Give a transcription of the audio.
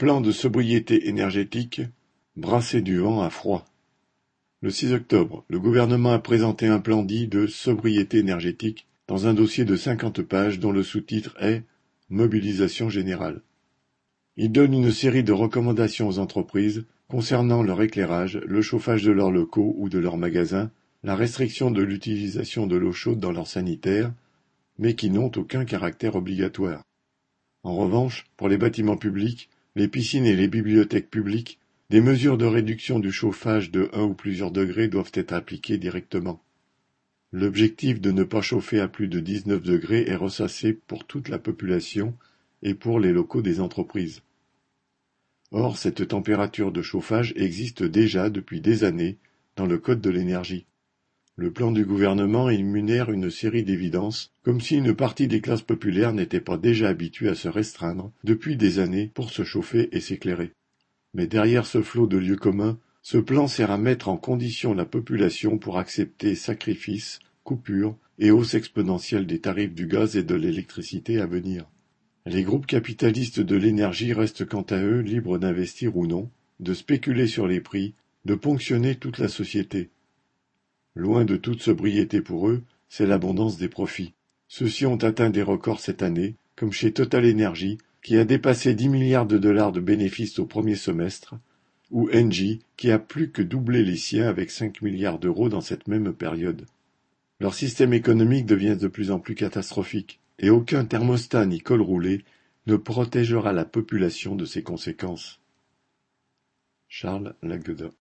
Plan de sobriété énergétique, brasser du vent à froid. Le 6 octobre, le gouvernement a présenté un plan dit de sobriété énergétique dans un dossier de cinquante pages dont le sous-titre est Mobilisation générale. Il donne une série de recommandations aux entreprises concernant leur éclairage, le chauffage de leurs locaux ou de leurs magasins, la restriction de l'utilisation de l'eau chaude dans leurs sanitaires, mais qui n'ont aucun caractère obligatoire. En revanche, pour les bâtiments publics, les piscines et les bibliothèques publiques, des mesures de réduction du chauffage de un ou plusieurs degrés doivent être appliquées directement. L'objectif de ne pas chauffer à plus de 19 degrés est ressassé pour toute la population et pour les locaux des entreprises. Or, cette température de chauffage existe déjà depuis des années dans le Code de l'énergie. Le plan du gouvernement émunère une série d'évidences, comme si une partie des classes populaires n'était pas déjà habituée à se restreindre depuis des années pour se chauffer et s'éclairer. Mais derrière ce flot de lieux communs, ce plan sert à mettre en condition la population pour accepter sacrifices, coupures et hausse exponentielle des tarifs du gaz et de l'électricité à venir. Les groupes capitalistes de l'énergie restent quant à eux libres d'investir ou non, de spéculer sur les prix, de ponctionner toute la société. Loin de toute sobriété pour eux, c'est l'abondance des profits. Ceux-ci ont atteint des records cette année, comme chez Total Energy, qui a dépassé 10 milliards de dollars de bénéfices au premier semestre, ou Engie, qui a plus que doublé les siens avec 5 milliards d'euros dans cette même période. Leur système économique devient de plus en plus catastrophique, et aucun thermostat ni col roulé ne protégera la population de ces conséquences. Charles Lagueda